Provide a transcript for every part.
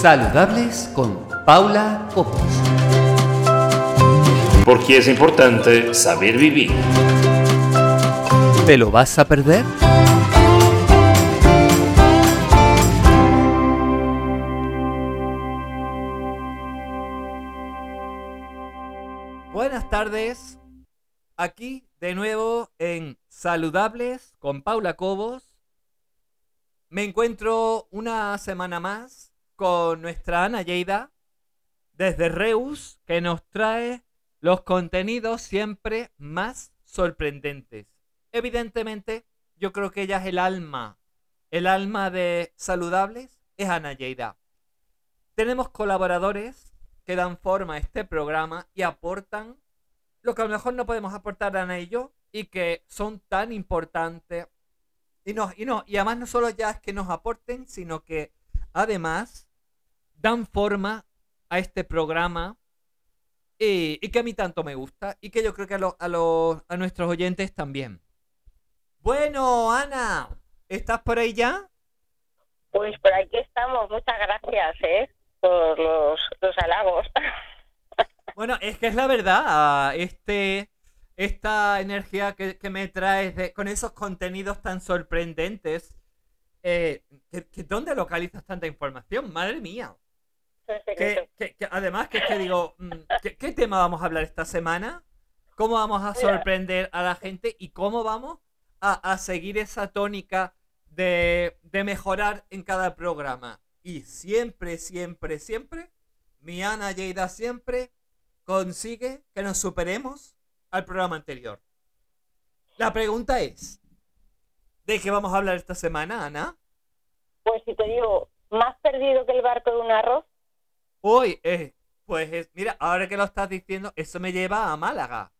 Saludables con Paula Copos. Porque es importante saber vivir. ¿Te lo vas a perder? Buenas tardes. Aquí de nuevo en Saludables con Paula Cobos. Me encuentro una semana más con nuestra Ana Lleida desde Reus que nos trae los contenidos siempre más sorprendentes. Evidentemente, yo creo que ella es el alma, el alma de Saludables es Ana Lleida. Tenemos colaboradores que dan forma a este programa y aportan lo que a lo mejor no podemos aportar a ellos y que son tan importantes. Y no, y no, y además no solo ya es que nos aporten, sino que además dan forma a este programa y, y que a mí tanto me gusta y que yo creo que a, lo, a, los, a nuestros oyentes también. Bueno, Ana, ¿estás por ahí ya? Pues por aquí estamos, muchas gracias, ¿eh? Por los, los halagos. Bueno, es que es la verdad, este, esta energía que, que me traes de, con esos contenidos tan sorprendentes, eh, ¿que, que, ¿dónde localizas tanta información? Madre mía. Que, que, además, que, que digo, mm, ¿qué, tema vamos a hablar esta semana? ¿Cómo vamos a sorprender a la gente y cómo vamos a, a seguir esa tónica de, de mejorar en cada programa? Y siempre, siempre, siempre, mi Ana Lleida siempre consigue que nos superemos al programa anterior. La pregunta es, ¿de qué vamos a hablar esta semana, Ana? Pues si te digo, más perdido que el barco de un arroz. Uy, eh, pues mira, ahora que lo estás diciendo, eso me lleva a Málaga,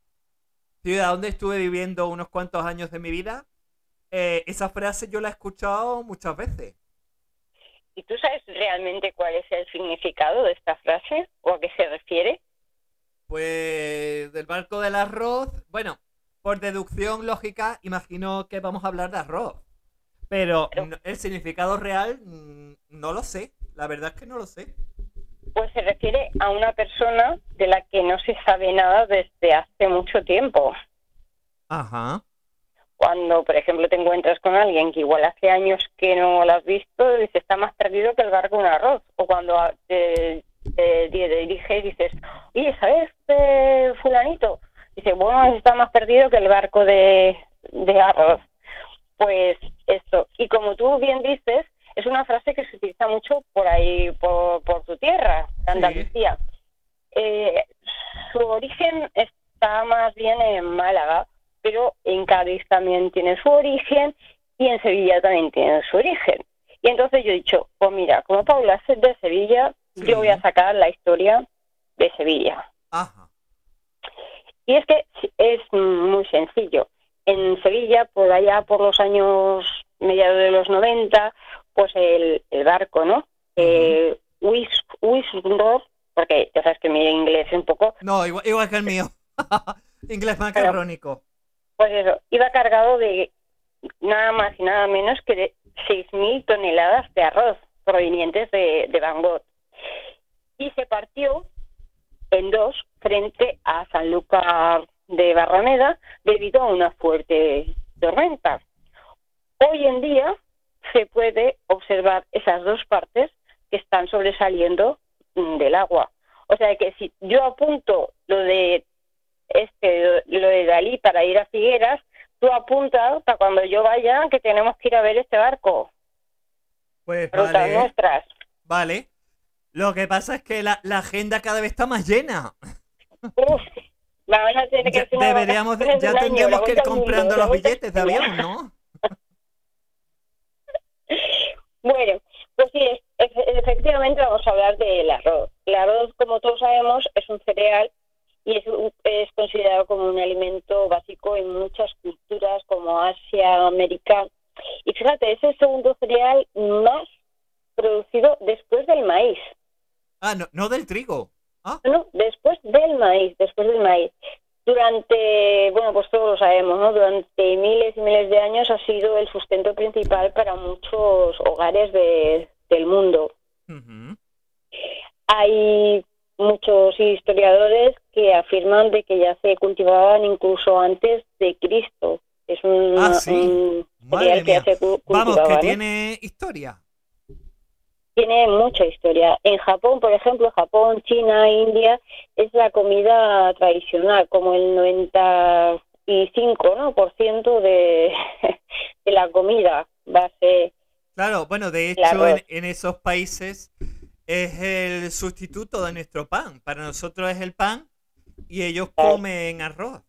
ciudad donde estuve viviendo unos cuantos años de mi vida. Eh, esa frase yo la he escuchado muchas veces. ¿Y tú sabes realmente cuál es el significado de esta frase o a qué se refiere? Pues del barco del arroz, bueno, por deducción lógica, imagino que vamos a hablar de arroz. Pero el significado real mm, no lo sé, la verdad es que no lo sé. Pues se refiere a una persona de la que no se sabe nada desde hace mucho tiempo. Ajá. Cuando, por ejemplo, te encuentras con alguien que igual hace años que no lo has visto, dice, está más perdido que el barco de un arroz. O cuando te, te, te diriges y dices, oye, ¿sabes, fulanito? Dice, bueno, está más perdido que el barco de, de arroz. Pues eso. Y como tú bien dices, es una frase que se utiliza mucho por ahí, por, por tu tierra, Andalucía. Sí. Eh, su origen está más bien en Málaga, pero en Cádiz también tiene su origen y en Sevilla también tiene su origen. Y entonces yo he dicho, pues mira, como Paula es de Sevilla, sí. yo voy a sacar la historia de Sevilla. Ajá. Y es que es muy sencillo. En Sevilla, por allá por los años mediados de los 90, pues el, el barco, ¿no? Eh, Wisdorf, porque ya sabes que mi inglés es un poco... No, igual, igual que el mío. inglés macarrónico. Pues eso, iba cargado de nada más y nada menos que de 6.000 toneladas de arroz provenientes de, de Bangor. Y se partió en dos frente a Sanlúcar de Barrameda debido a una fuerte tormenta. Hoy en día se puede observar esas dos partes que están sobresaliendo del agua. O sea que si yo apunto lo de este lo de Dalí para ir a Figueras, tú apuntas para cuando yo vaya que tenemos que ir a ver este barco. Pues Rutas vale. nuestras. Vale. Lo que pasa es que la, la agenda cada vez está más llena. Uf, la van a tener que ya, deberíamos de, ya tendríamos que ir comprando mundo, los billetes de avión, ¿no? bueno, pues sí, efectivamente vamos a hablar del arroz. El arroz, como todos sabemos, es un cereal y es, es, considerado como un alimento básico en muchas culturas como Asia, América. Y fíjate, es el segundo cereal más producido después del maíz. Ah, no, no del trigo. ¿Ah? No, después del maíz, después del maíz. Durante, bueno, pues todos lo sabemos, ¿no? Durante miles y miles de años ha sido el sustento principal para muchos hogares de, del mundo. Uh -huh. hay muchos historiadores que afirman de que ya se cultivaban incluso antes de Cristo. Es un, Ah, sí. un Madre cereal que mía. ya se Vamos, que ¿no? tiene historia. Tiene mucha historia. En Japón, por ejemplo, Japón, China, India, es la comida tradicional, como el 95 ¿no? por ciento de, de la comida base. Claro, bueno, de hecho en, esos países es el sustituto de nuestro pan. Para nosotros es el pan y ellos comen arroz.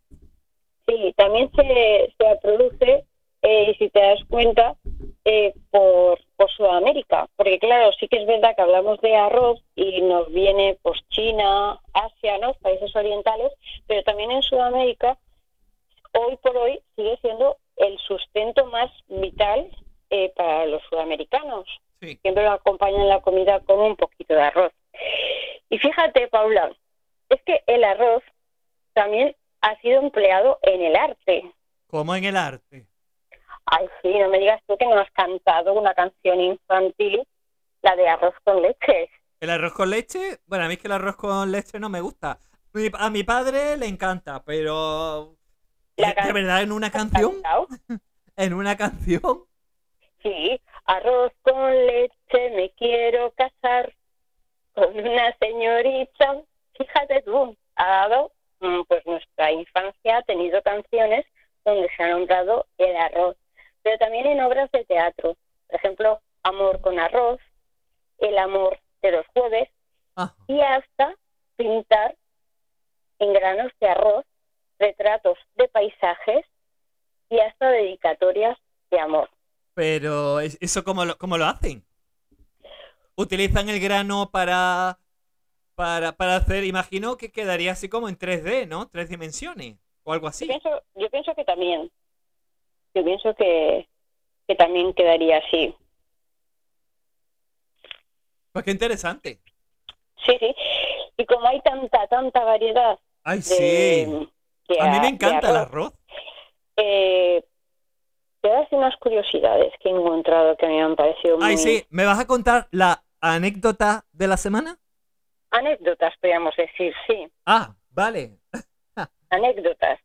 Sí, también se, se produce, eh, si te das cuenta, eh, por, por Sudamérica. Porque claro, sí que es verdad que hablamos de arroz y nos viene pues China, Asia, ¿no? países orientales, pero también en Sudamérica, hoy por hoy sigue siendo el sustento más vital eh, para los sudamericanos. Sí. Siempre lo acompañan la comida con un poquito de arroz. Y fíjate, Paula, es que el arroz también ha sido empleado en el arte. Como en el arte. Ay, sí, no me digas tú que no has cantado una canción infantil, la de arroz con leche. El arroz con leche, bueno, a mí es que el arroz con leche no me gusta. Mi- A mi padre le encanta, pero... ¿De- can- ¿De verdad en una canción? ¿En una canción? Sí, arroz con leche, me quiero casar con una señorita. Fíjate tú, ha dado, mm, pues nuestra infancia ha tenido canciones donde se ha nombrado el arroz, pero también en obras de teatro. Por ejemplo, Amor con arroz, El amor de los jueves Ah, y hasta pintar en granos de arroz retratos de paisajes y hasta dedicatorias de amor. pero es- ¿eso cómo lo, cómo lo hacen? Utilizan el grano para, para, para hacer, imagino que quedaría así como en 3D, ¿no? Tres dimensiones o algo Yo así. pienso, yo pienso que también. Yo pienso que, que también quedaría así. Pues qué interesante. Sí, sí. Y como hay tanta, tanta variedad Ay, de, sí. de A mí a- me encanta el arroz, eh, te voy a decir unas curiosidades que he encontrado que a me han parecido muy Ay, sí. ¿Me vas a contar la anécdota de la semana? anécdotas, podríamos decir, sí. Ah, vale. Anécdotas.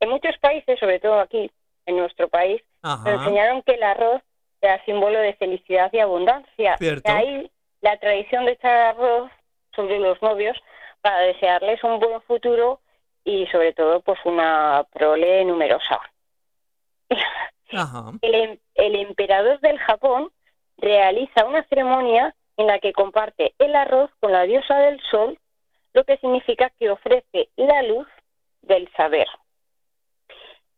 En muchos países, sobre todo aquí, en nuestro país, nos Ajá. enseñaron que el arroz era símbolo de felicidad y abundancia. Cierto. De ahí la tradición de echar arroz sobre los novios para desearles un buen futuro y sobre todo pues una prole numerosa. Ajá. El, em- el emperador del Japón realiza una ceremonia en la que comparte el arroz con la diosa del sol, lo que significa que ofrece la luz del saber.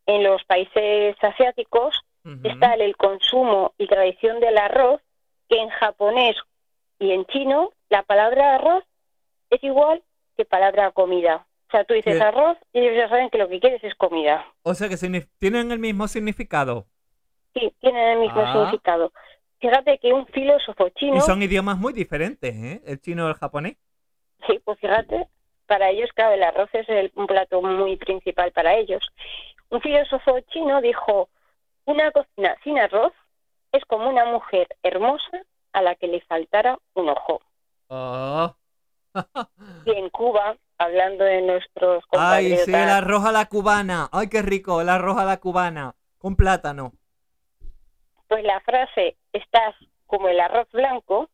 En los países asiáticos Ujú. está el consumo y tradición del arroz, que en japonés y en chino la palabra arroz es igual que palabra comida. O sea, tú dices arroz y ellos ya saben que lo que quieres es comida. O sea que tienen el mismo significado. Sí, tienen el mismo Ah. significado. Fíjate que un filósofo chino, Y son idiomas muy diferentes, ¿eh? El chino y el japonés. sí, pues fíjate, para ellos, claro, el arroz es el- un plato muy principal para ellos. Un filósofo chino dijo, una cocina sin arroz es como una mujer hermosa a la que le faltara un ojo. Oh. Y en Cuba, hablando de nuestros Ay, sí, el arroz a la cubana. Ay, qué rico, el arroz a la cubana. Con plátano. pues la frase estás como el arroz blanco,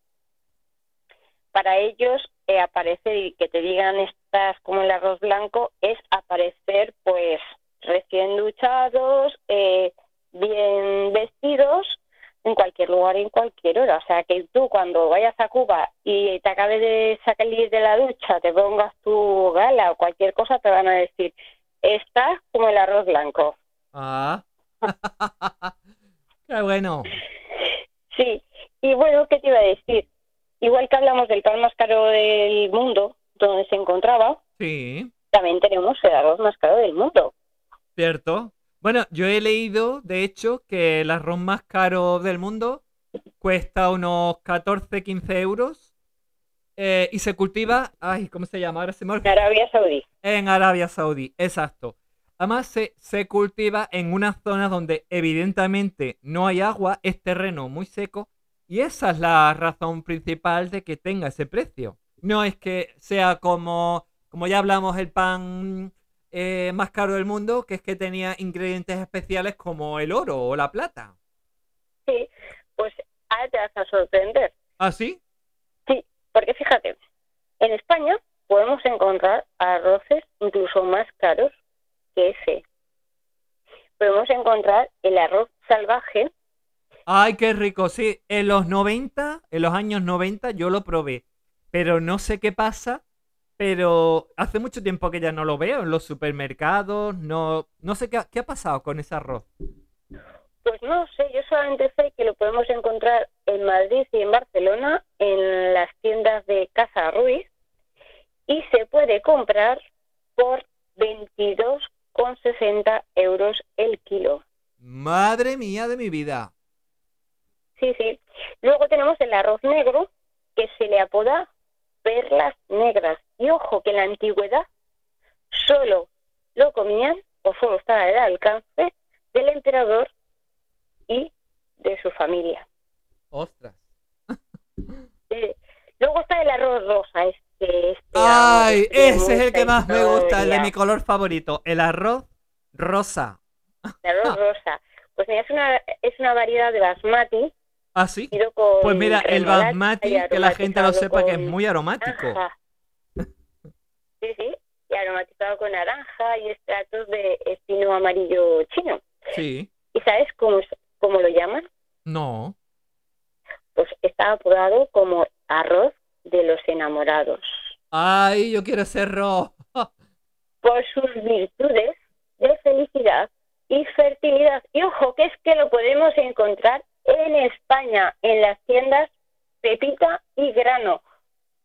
para ellos eh, aparecer y que te digan estás como el arroz blanco es aparecer pues recién duchados, eh, bien vestidos en cualquier lugar y en cualquier hora. O sea que tú cuando vayas a Cuba y te acabes de salir de la ducha, te pongas tu gala o cualquier cosa, te van a decir estás como el arroz blanco. Ah. qué bueno. Sí, y bueno, ¿qué te iba a decir? Igual que hablamos del pan más caro del mundo, donde se encontraba, Sí, también tenemos el arroz más caro del mundo. Cierto. Bueno, yo he leído, de hecho, que el arroz más caro del mundo cuesta unos 14, 15 euros. eh, y se cultiva, ay, ¿cómo se llama? Ahora se me En. Arabia Saudí. En Arabia Saudí, exacto. Además se, se cultiva en una zona donde evidentemente no hay agua, es terreno muy seco y esa es la razón principal de que tenga ese precio. no es que sea como, como ya hablamos, el pan eh, más caro del mundo, que es que tenía ingredientes especiales como el oro o la plata. Sí, pues ahora te vas a sorprender. ¿Ah, sí? Sí, porque fíjate, en España podemos encontrar arroces incluso más caros que ese. Podemos encontrar el arroz salvaje. Ay, qué rico, sí. En los 90, en los años 90 yo lo probé, pero no sé qué pasa, pero hace mucho tiempo que ya no lo veo en los supermercados, no, no sé qué, ha- qué ha pasado con ese arroz. Pues no sé, yo solamente sé que lo podemos encontrar en Madrid y en Barcelona, en las tiendas de Casa Ruiz, y se puede comprar por 22,60 euros el kilo. Madre mía de mi vida. Sí, sí. Luego tenemos el arroz negro, que se le apoda perlas negras. Y ojo que en la antigüedad solo lo comían, o solo estaba al alcance, del emperador y de su familia. Ostras. Eh, luego está el arroz rosa, este. este Ay, ese es el que más me gusta, el de mi color favorito, el arroz rosa. El arroz rosa. Pues mira, es una, es una variedad de basmati. ¿Ah, sí? Pues mira, el basmati, que la gente lo sepa que es muy aromático. Sí, sí, y aromatizado con naranja y estratos de espino amarillo chino. Sí. ¿Y sabes cómo, cómo lo llaman? No. Pues está apodado como arroz de los enamorados. Ay, yo quiero ser rojo. Por sus virtudes de felicidad y fertilidad. Y ojo, que es que lo podemos encontrar en España, en las tiendas Pepita y Grano,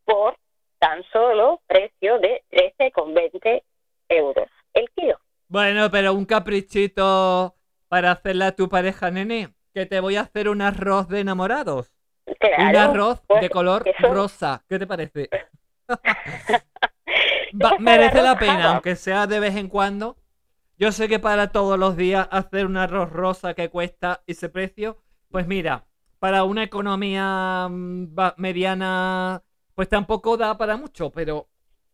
por tan solo precio de 13,20 euros el kilo. Bueno, pero un caprichito para hacerle a tu pareja, nene. Que te voy a hacer un arroz de enamorados. Claro, un arroz pues, de color eso- rosa. ¿Qué te parece? Va- merece la pena, aunque sea de vez en cuando. Yo sé que para todos los días hacer un arroz rosa que cuesta ese precio, pues mira, para una economía mm, mediana, pues tampoco da para mucho, pero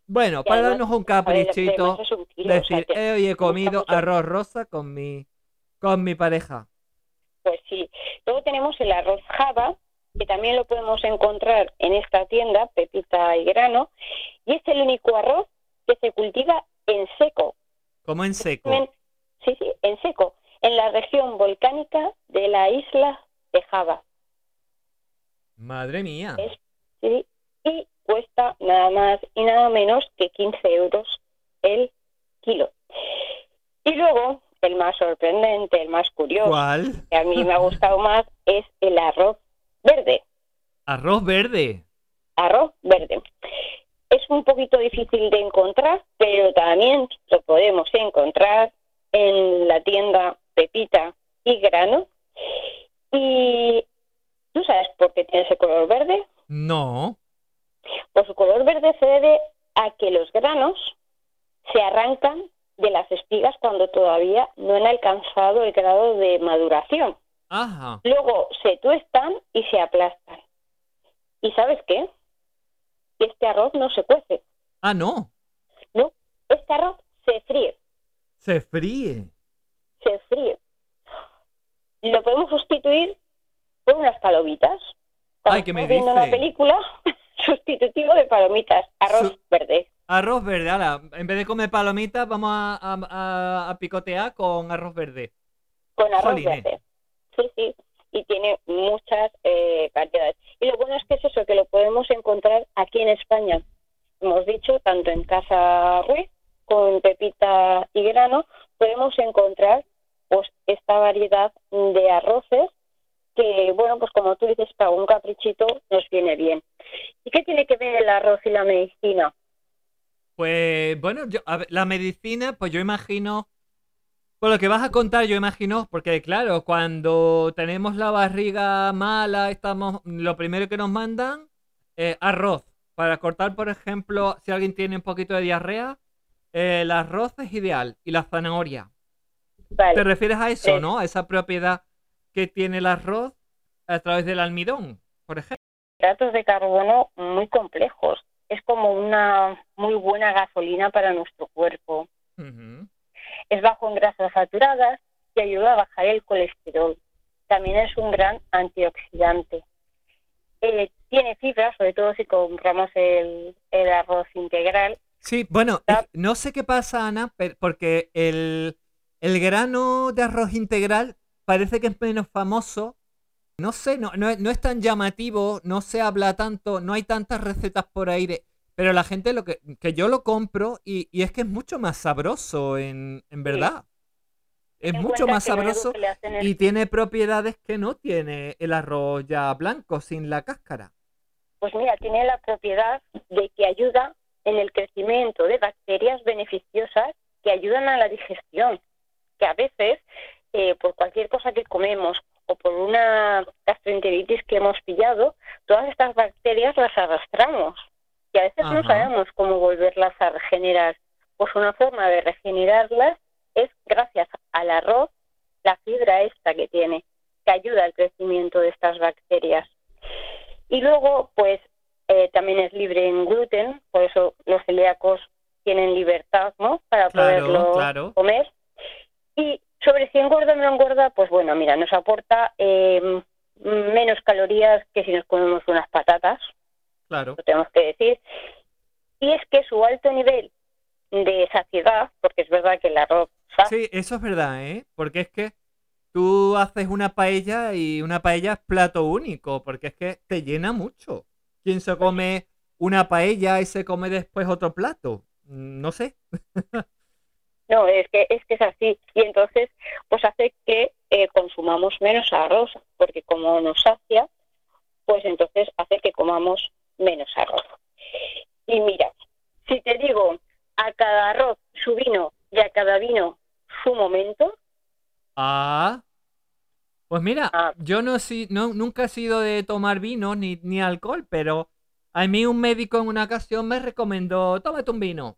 bueno, para darnos un caprichito, es decir, "Eh, hoy he comido arroz rosa con mi, con mi pareja. Pues sí. Luego tenemos el arroz Java, que también lo podemos encontrar en esta tienda, Pepita y Grano, y es el único arroz que se cultiva en seco. Como en seco. Sí, sí, en seco, en la región volcánica de la isla de Java. Madre mía. Es- ¿sí? Y cuesta nada más y nada menos que 15 euros el kilo. Y luego, el más sorprendente, el más curioso, ¿Cuál? que a mí me ha gustado más, es el arroz verde. Arroz verde. Arroz verde. Es un poquito difícil de encontrar, pero también lo podemos encontrar en la tienda Pepita y Grano. Y ¿tú sabes por qué tiene ese color verde? No. Pues su color verde se debe a que los granos se arrancan de las espigas cuando todavía no han alcanzado el grado de maduración. Ajá. Luego se tuestan y se aplastan. ¿Y sabes qué? Este arroz no se cuece, Ah, no. ¿no? Este arroz se fríe, Se fríe. se fríe. Lo podemos sustituir por unas palomitas. Cuando Ay, ¿qué me estamos viendo una dice? película, sustitutivo de palomitas, arroz Su- verde. Arroz verde, ahora, en vez de comer palomitas, vamos a, a- a- a picotear con arroz verde. con arroz verde. Sí, sí, y tiene muchas eh, variedades. Y lo bueno es que es eso, que lo podemos encontrar aquí en España. Hemos dicho, tanto en Casa Ruiz, con Pepita y Grano, podemos encontrar pues esta variedad de arroces que, bueno, pues como tú dices, para un caprichito nos viene bien. ¿Y qué tiene que ver el arroz y la medicina? Pues bueno, yo, a la medicina, pues yo imagino, por lo que vas a contar, yo imagino, porque claro, cuando tenemos la barriga mala, estamos, lo primero que nos mandan es arroz. Para cortar, por ejemplo, si alguien tiene un poquito de diarrea, eh, el arroz es ideal y la zanahoria. Vale. ¿Te refieres a eso, Sí. no? A esa propiedad que tiene el arroz a través del almidón, por ejemplo. hidratos de carbono muy complejos. es como una muy buena gasolina para nuestro cuerpo. Ujú. Es bajo en grasas saturadas y ayuda a bajar el colesterol. También es un gran antioxidante. Eh, tiene fibra, sobre todo si compramos el, el arroz integral. Sí, bueno, Ah. es- no sé qué pasa, Ana, porque el, el grano de arroz integral parece que es menos famoso. No sé, no, no, es- no es tan llamativo, no se habla tanto, no hay tantas recetas por ahí de... Pero la gente lo que, que yo lo compro y, y es que es mucho más sabroso, en, en verdad. Es mucho más sabroso y tiene propiedades que no tiene el arroz ya blanco, sin la cáscara. Pues mira, tiene la propiedad de que ayuda en el crecimiento de bacterias beneficiosas que ayudan a la digestión. Que a veces, eh, por cualquier cosa que comemos o por una gastroenteritis que hemos pillado, todas estas bacterias las arrastramos. Y a veces no sabemos cómo volverlas a regenerar. Pues una forma de regenerarlas es gracias al arroz, la fibra esta que tiene, que ayuda al crecimiento de estas bacterias. Y luego, pues eh, también es libre en gluten, por eso los celíacos tienen libertad, ¿no? Para Claro, poderlo claro. comer. Y sobre si engorda o no engorda, pues bueno, mira, nos aporta eh, menos calorías que si nos comemos unas patatas, Claro. lo tenemos que decir. Y es que su alto nivel de saciedad, porque es verdad que el arroz Sí, eso es verdad, ¿eh? Porque es que tú haces una paella y una paella es plato único, porque es que te llena mucho. ¿Quién se come una paella y se come después otro plato? Mm, No sé. No, es que es que es así y entonces pues hace que eh, consumamos menos arroz porque como nos sacia, pues entonces hace que comamos menos arroz. Y mira, si te digo a cada arroz su vino y a cada vino su momento, Ah. Pues mira, Ah. yo no, si, no nunca he sido de tomar vino ni, ni alcohol, pero a mí un médico en una ocasión me recomendó, tómate un vino.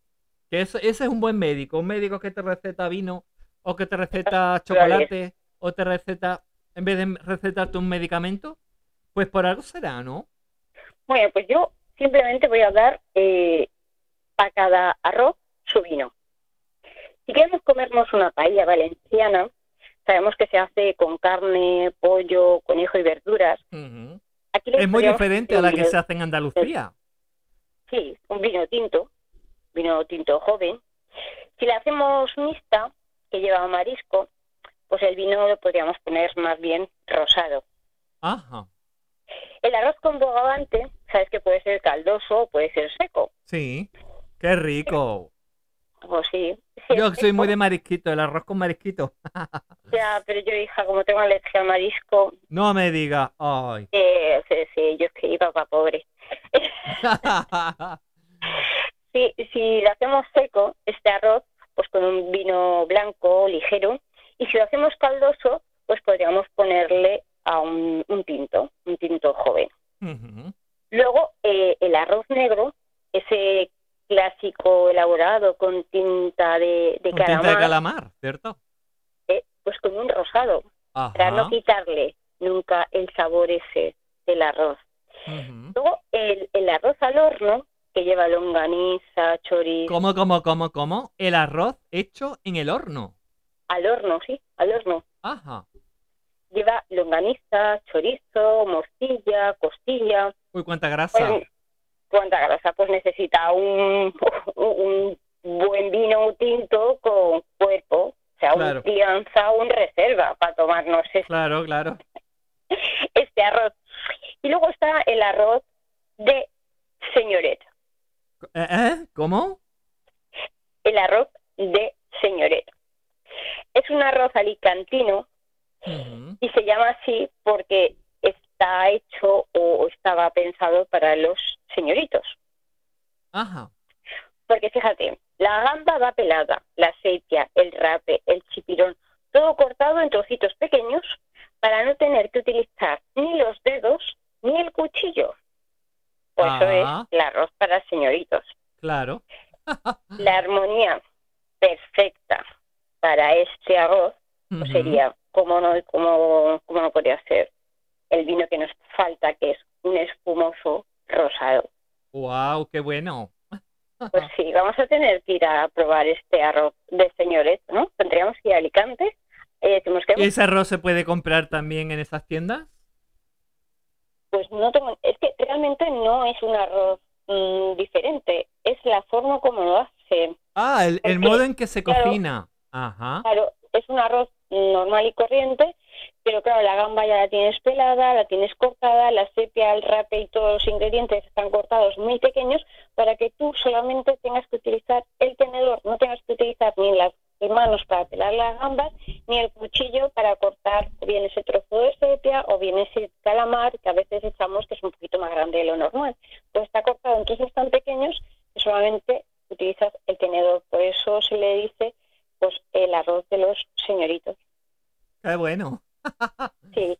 Que eso- ese es un buen médico, un médico que te receta vino o que te receta chocolate o te receta, en vez de recetarte un medicamento, pues por algo será, ¿no? bueno, pues yo simplemente voy a dar eh, a cada arroz su vino. Si queremos comernos una paella valenciana, sabemos que se hace con carne, pollo, conejo y verduras. Aquí Es muy diferente a la que se hace en Andalucía. Sí, un vino tinto, vino tinto joven. Si la hacemos mixta, que lleva marisco, pues el vino lo podríamos poner más bien rosado. Ajá. El arroz con bogavante, sabes que puede ser caldoso o puede ser seco. Sí. Qué rico. Pues sí. Yo soy muy de marisquito, el arroz con marisquito. Ya, pero yo, hija, como tengo alergia al marisco, No me diga, ay. eh, sí, sí, yo es que iba para pobre. Si, lo hacemos seco, este arroz, pues con un vino blanco ligero, y si lo hacemos caldoso, pues podríamos ponerle a un, un tinto, un tinto joven. Luego, eh, el arroz negro, ese clásico elaborado con tinta de, de tinta calamar, de calamar, ¿cierto? eh, pues con un rosado, para no quitarle nunca el sabor ese del arroz. Ujú. Luego, el, el arroz al horno, que lleva chorizo, ¿Cómo, cómo, cómo, cómo? El arroz hecho en el horno. al horno, sí, al horno. Ajá. Lleva longaniza, chorizo, morcilla, costilla. Uy, cuánta grasa. Pues, ¿Cuánta grasa? Pues necesita un, un buen vino tinto con cuerpo, o sea, Claro. un crianza un reserva para tomarnos este, Claro, claro. este arroz. Y luego está el arroz de señoret, ¿Eh? eh? ¿Cómo? el arroz de señoret. Es un arroz alicantino Ujú. y se llama así porque está hecho o estaba pensado para los señoritos. Ajá. Porque fíjate, la gamba va pelada, la sepia, el rape, el chipirón, todo cortado en trocitos pequeños para no tener que utilizar ni los dedos ni el cuchillo. Pues eso Ah. es el arroz para señoritos. Claro. La armonía perfecta para este arroz pues Ujú. sería, como no, como, no podría ser, el vino que nos falta, que es un espumoso rosado. ¡Wow! ¡Qué bueno! Pues sí, vamos a tener que ir a probar este arroz de señores, ¿no? Tendríamos que ir a Alicante. y decimos que ¿Y ese arroz se puede comprar también en esas tiendas? pues no tengo, es que realmente no es un arroz mm, diferente, es la forma como lo hace. Ah, el, el modo en que se claro, cocina. Ajá. Claro, es un arroz normal y corriente, pero claro, la gamba ya la tienes pelada, la tienes cortada, la sepia, el rape y todos los ingredientes están cortados muy pequeños para que tú solamente tengas que utilizar el tenedor, no tengas que utilizar ni las manos para pelar las gambas, ni el cuchillo para cortar bien ese trozo de sepia o bien ese calamar que a veces echamos que es un poquito más grande de lo normal. Pues está cortado en trozos tan pequeños que solamente utilizas el tenedor. Por eso se le dice pues el arroz de los señoritos. ¡Qué bueno! Sí.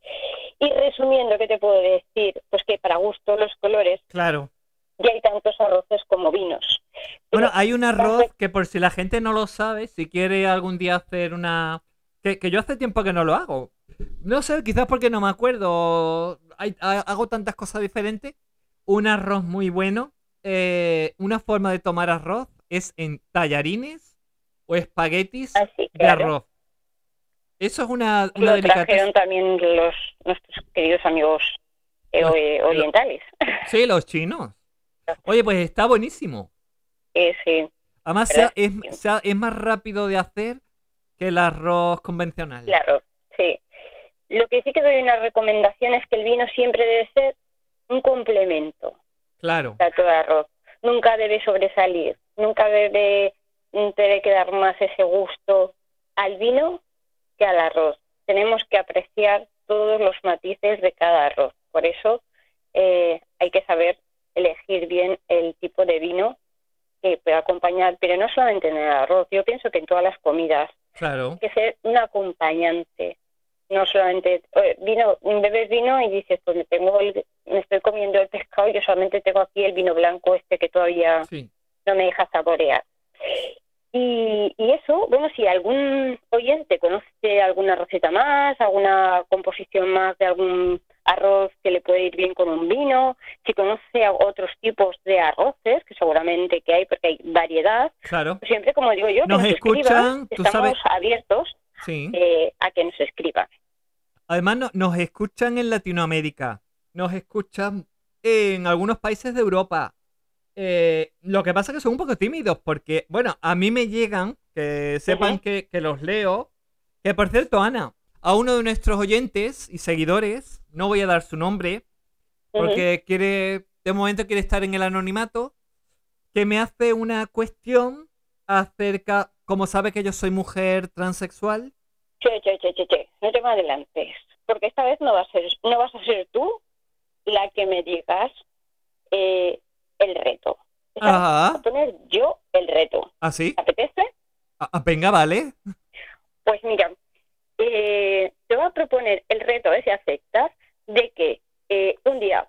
Y resumiendo, ¿qué te puedo decir? Pues que para gusto los colores Claro. ya hay tantos arroces como vinos. Bueno, hay un arroz que por si la gente no lo sabe, si quiere algún día hacer una... Que, que yo hace tiempo que no lo hago. No sé, quizás porque no me acuerdo. Hay- hago tantas cosas diferentes. Un arroz muy bueno. eh, una forma de tomar arroz es en tallarines o espaguetis Así, de arroz. Eso es una, una Lo trajeron también los nuestros queridos amigos eh, Los- eh, orientales. Sí, los chinos. Oye, pues está buenísimo. Eh, sí, Además, es, sea- es más rápido de hacer que el arroz convencional. claro, sí. Lo que sí que doy una recomendación es que el vino siempre debe ser un complemento. Claro. plato de arroz. Nunca debe sobresalir, nunca debe, debe quedar más ese gusto al vino que al arroz. Tenemos que apreciar todos los matices de cada arroz. Por eso eh, hay que saber elegir bien el tipo de vino que puede acompañar, pero no solamente en el arroz. Yo pienso que en todas las comidas Claro. hay que ser un acompañante. No solamente eh, vino, bebes vino y dices, pues me tengo el- me estoy comiendo el pescado y yo solamente tengo aquí el vino blanco este que todavía Sí. no me deja saborear. Y, y eso, bueno, si algún oyente conoce alguna receta más, alguna composición más de algún arroz que le puede ir bien con un vino, si conoce otros tipos de arroces, que seguramente que hay porque hay variedad, Claro. siempre como digo yo, que Nos escriban, escuchan, tú estamos sabes- abiertos Sí. eh, a que nos escriban. Además, no- nos escuchan en Latinoamérica. Nos escuchan en algunos países de Europa. Eh, lo que pasa es que son un poco tímidos porque, bueno, a mí me llegan, que sepan que, que los leo. Que por cierto, Ana, a uno de nuestros oyentes y seguidores, no voy a dar su nombre, porque quiere, de momento quiere estar en el anonimato, que me hace una cuestión acerca, como sabe que yo soy mujer transexual, Che, che, che, che, che, no te me adelantes, porque esta vez no vas a ser, no vas a ser tú la que me digas eh, el reto. Esta vez Ajá. voy a poner yo el reto. ¿así? ¿Te apetece? Ah, ah, venga, vale. Pues mira, eh, te voy a proponer el reto, ver si aceptas, de que eh, un día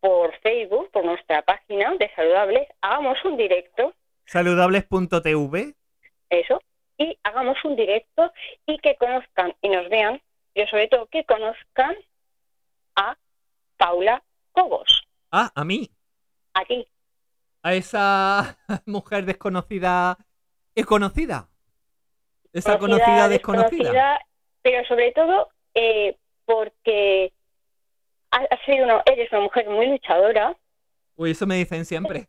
por Facebook, por nuestra página de Saludables, hagamos un directo Saludables.tv. eso, y hagamos un directo y que conozcan y nos vean, pero sobre todo que conozcan a Paula Cobos, Ah, a mí. Esa mujer desconocida. ¿Es conocida? Esa conocida desconocida. pero sobre todo eh, porque ha, ha sido una, eres una mujer muy luchadora, Uy, eso me dicen siempre.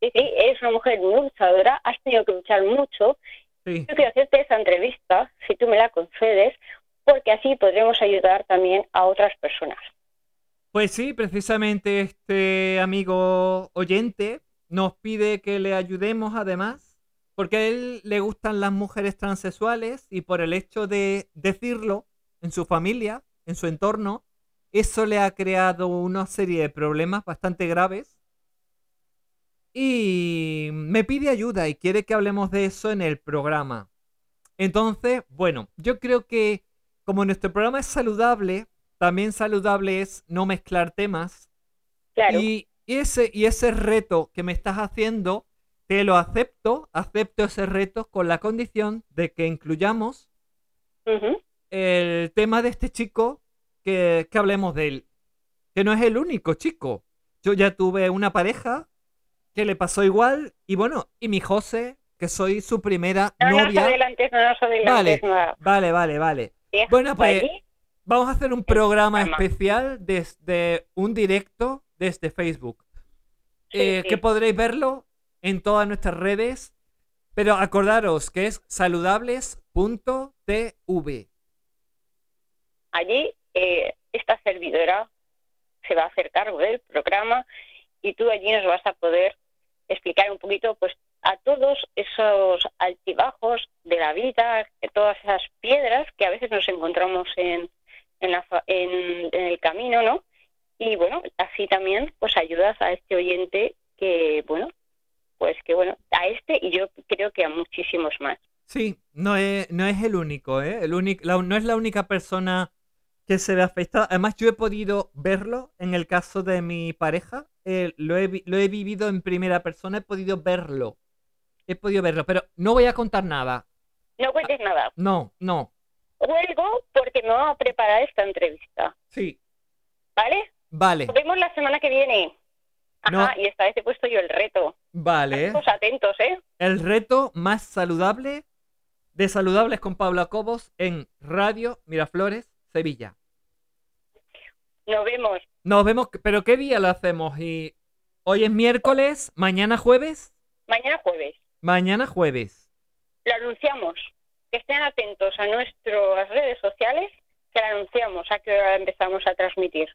sí, sí, eres una mujer muy luchadora, has tenido que luchar mucho. Sí. Yo quiero hacerte esa entrevista, si tú me la concedes, porque así podremos ayudar también a otras personas. Pues sí, precisamente este amigo oyente nos pide que le ayudemos además, porque a él le gustan las mujeres transexuales y por el hecho de decirlo en su familia, en su entorno, eso le ha creado una serie de problemas bastante graves. Y me pide ayuda y quiere que hablemos de eso en el programa. Entonces, bueno, yo creo que como nuestro programa es saludable, también saludable es no mezclar temas. Claro, Y ese, y ese reto que me estás haciendo, te lo acepto, acepto ese reto con la condición de que incluyamos el tema de este chico, que, que hablemos de él. Que no es el único chico. Yo ya tuve una pareja que le pasó igual. Y bueno, y mi José, que soy su primera No novia. adelantes, no nada. Vale, vale, vale. Bueno, pues vamos a hacer un programa. especial desde un directo desde Facebook. Sí, Eh, sí. Que podréis verlo en todas nuestras redes. Pero acordaros que es saludables.tv. allí eh, esta servidora se va a hacer cargo del programa y tú allí nos vas a poder explicar un poquito pues a todos esos altibajos de la vida, todas esas piedras que a veces nos encontramos en, en, la fa- en- en el camino, ¿no? Y bueno, así también pues ayudas a este oyente que, bueno, pues que bueno, a este y yo creo que a muchísimos más. Sí, no es, no es el único, ¿eh? El único, la- no es la única persona que se ve afectada. Además, yo he podido verlo en el caso de mi pareja. eh, lo, he, lo he vivido en primera persona, he podido verlo. He podido verlo, pero no voy a contar nada. No cuentes nada. No, no. Cuelgo porque me voy a preparar esta entrevista, Sí, ¿vale? Vale, Nos vemos la semana que viene. Ajá, No. y esta vez he puesto yo el reto. vale. Estamos atentos, ¿eh? El reto más saludable de Saludables con Paula Cobos en Radio Miraflores, Sevilla. Nos vemos. Nos vemos, pero ¿qué día lo hacemos? Y hoy es miércoles, mañana jueves, Mañana jueves. mañana jueves. Lo anunciamos. Que estén atentos a nuestras redes sociales, que lo anunciamos a qué hora empezamos a transmitir.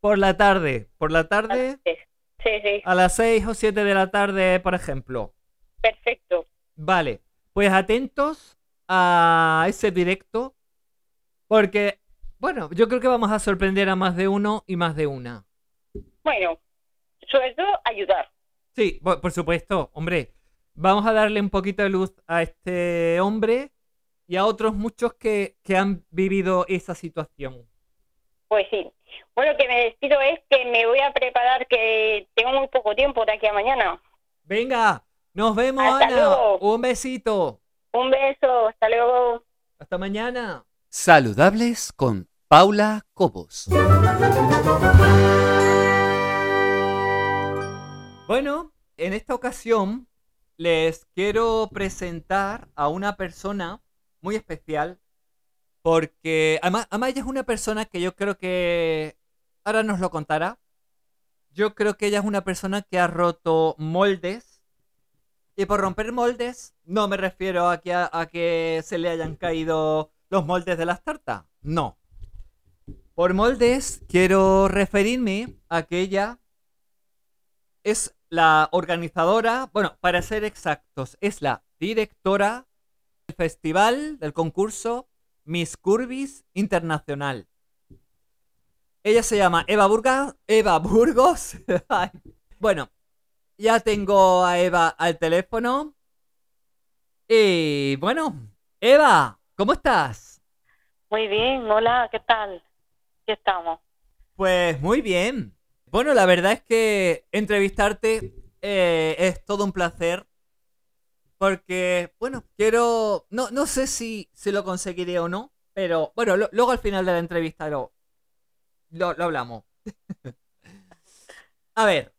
Por la tarde, por la tarde, Sí, sí, a las 6 o 7 de la tarde, por ejemplo. perfecto. Vale, pues atentos a ese directo, porque, bueno, yo creo que vamos a sorprender a más de uno y más de una. Bueno, sobre todo ayudar. Sí, por, por supuesto, hombre. Vamos a darle un poquito de luz a este hombre y a otros muchos que, que han vivido esa situación. Pues sí. Bueno, que me despido es que me voy a preparar, que tengo muy poco tiempo de aquí a mañana. Venga, nos vemos, Hasta Ana. luego. Un besito. Un beso, hasta luego. Hasta mañana. Saludables con Paula Cobos. Bueno, en esta ocasión les quiero presentar a una persona muy especial porque además, ella es una persona que yo creo que ahora nos lo contará. Yo creo que ella es una persona que ha roto moldes y por romper moldes no me refiero a que, a, que se le hayan caído los moldes de las tartas, no. Por moldes quiero referirme a que ella es la organizadora, bueno, para ser exactos, es la directora del festival, del concurso Miss Curvis Internacional. Ella se llama Eva Burga, Eva Burgos. Bueno, ya tengo a Eva al teléfono. Y bueno, Eva, ¿cómo estás? Muy bien, hola, ¿qué tal? ¿Qué estamos? Pues muy bien. Bueno, la verdad es que entrevistarte eh, es todo un placer. Porque, bueno, quiero. No, no sé si, si lo conseguiré o no. Pero bueno, luego al final de la entrevista lo, lo, lo hablamos. A ver,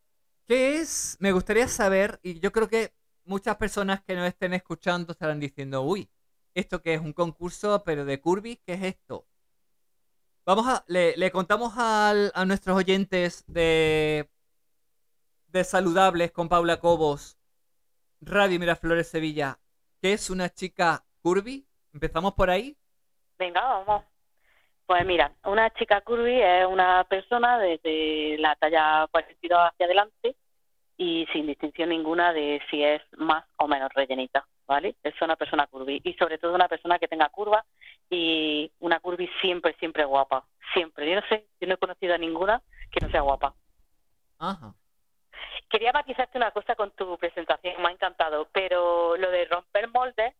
¿qué es? Me gustaría saber, y yo creo que muchas personas que nos estén escuchando estarán diciendo, uy, esto que es un concurso, pero de Curvy, ¿qué es esto? Vamos a, le, le contamos al- a nuestros oyentes de, de Saludables con Paula Cobos, Radio Miraflores Sevilla, que es una chica curvy. Empezamos por ahí. Venga, vamos. Pues mira, una chica curvy es una persona desde la talla 42 hacia adelante y sin distinción ninguna de si es más o menos rellenita, ¿vale? Es una persona curvy y sobre todo una persona que tenga curvas y una curvy siempre, siempre guapa, siempre. Yo no sé, yo no he conocido a ninguna que no sea guapa. Ajá. Quería matizarte una cosa con tu presentación, me ha encantado, pero lo de romper moldes,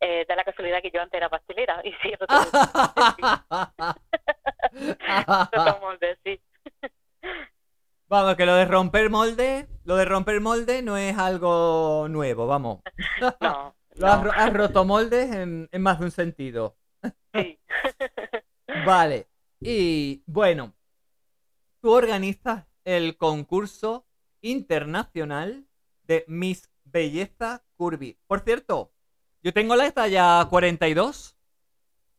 eh, da la casualidad que yo antes era pastelera y sí, moldes, sí. vamos, que lo de romper molde, lo de romper molde no es algo nuevo, vamos. No, Lo has, no, has roto moldes en, en más de un sentido. sí. Vale. Y bueno, tú organizas el concurso internacional de Miss Belleza Curvy. Por cierto, yo tengo la talla 42.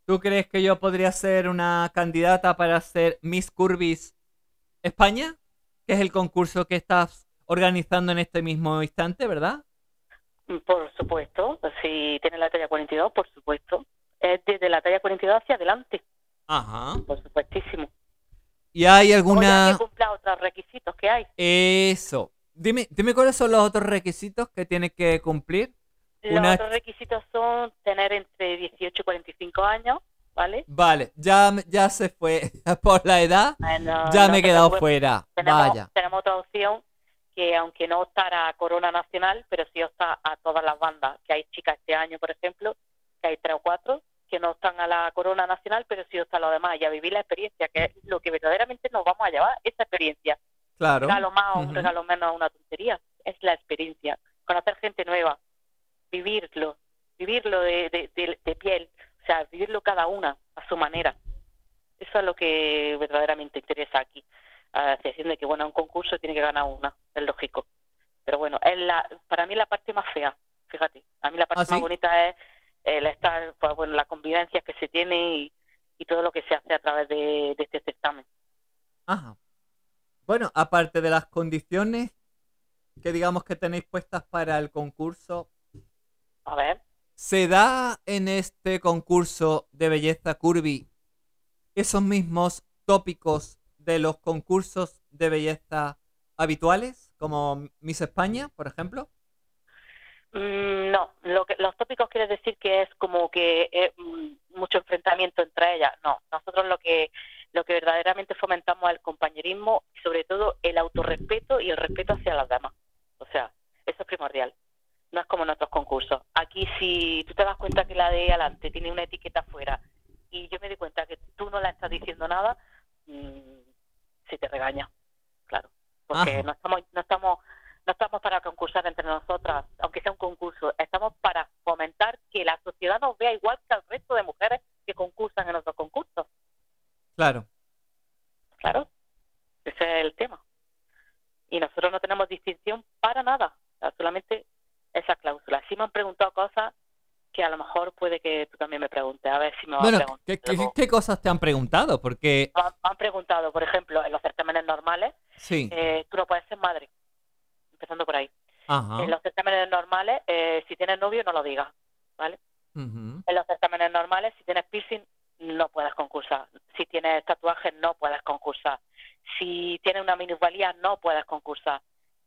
¿Tú crees que yo podría ser una candidata para ser Miss Curvis España? Que es el concurso que estás organizando en este mismo instante, ¿verdad? Por supuesto, si tienes la talla 42, por supuesto. Es desde la talla 42 hacia adelante, Ajá. por supuestísimo. ¿Y hay alguna...? que cumpla otros requisitos que hay. Eso. Dime, dime cuáles son los otros requisitos que tienes que cumplir. Los Una- otros requisitos son tener entre 18 y 45 años, ¿vale? Vale, ya, ya se fue por la edad. Bueno, Ya no me he quedado preocupes, fuera. Tenemos, Vaya. tenemos otra opción que aunque no optara a Corona Nacional, pero sí opta a todas las bandas, que hay chicas este año, por ejemplo, que hay tres o cuatro, que no están a la Corona Nacional, pero sí optan a lo demás, y a vivir la experiencia, que es lo que verdaderamente nos vamos a llevar, esa experiencia. Claro. Un regalo más o un Ujú. regalo menos, una tontería, es la experiencia. Conocer gente nueva, vivirlo, vivirlo de, de, de- de piel, o sea, vivirlo cada una a su manera. Eso es lo que verdaderamente interesa aquí. A excepción de que, bueno, un concurso tiene que ganar una, es lógico. Pero bueno, es la, para mí la parte más fea, fíjate. A mí la parte ¿Ah, sí? más bonita es el estar, pues bueno, la convivencia que se tiene y, y todo lo que se hace a través de, de este certamen. Ajá. Bueno, aparte de las condiciones que digamos que tenéis puestas para el concurso, A ver, ¿se da en este concurso de belleza curvy esos mismos tópicos de los concursos de belleza habituales, como Miss España, por ejemplo? Mm, No, lo que, los tópicos quiere decir que es como que eh, mm, mucho enfrentamiento entre ellas. No, nosotros lo que lo que verdaderamente fomentamos es el compañerismo y sobre todo el autorrespeto y el respeto hacia las demás. O sea, eso es primordial. No es como en otros concursos. Aquí si tú te das cuenta que la de adelante tiene una etiqueta afuera y yo me di cuenta que tú no la estás diciendo nada, mm, se te regaña, claro. Porque Ajá. no estamos, no estamos no estamos para concursar entre nosotras, aunque sea un concurso, estamos para fomentar que la sociedad nos vea igual que al resto de mujeres que concursan en otros concursos. Claro. Claro, ese es el tema. Y nosotros no tenemos distinción para nada, solamente esa cláusula. Sí me han preguntado cosas que a lo mejor puede que tú también me preguntes, a ver si me vas Bueno, a preguntar. ¿qué, qué- luego. qué cosas te han preguntado? Porque, Me han- me han preguntado, por ejemplo, en los certámenes normales, sí. eh, tú no puedes ser madre, empezando por ahí. Ajá. En los certámenes normales, eh, si tienes novio, no lo digas, ¿vale? En los certámenes normales, si tienes piercing, no puedes concursar. Si tienes tatuajes, no puedes concursar. Si tienes una minusvalía, no puedes concursar.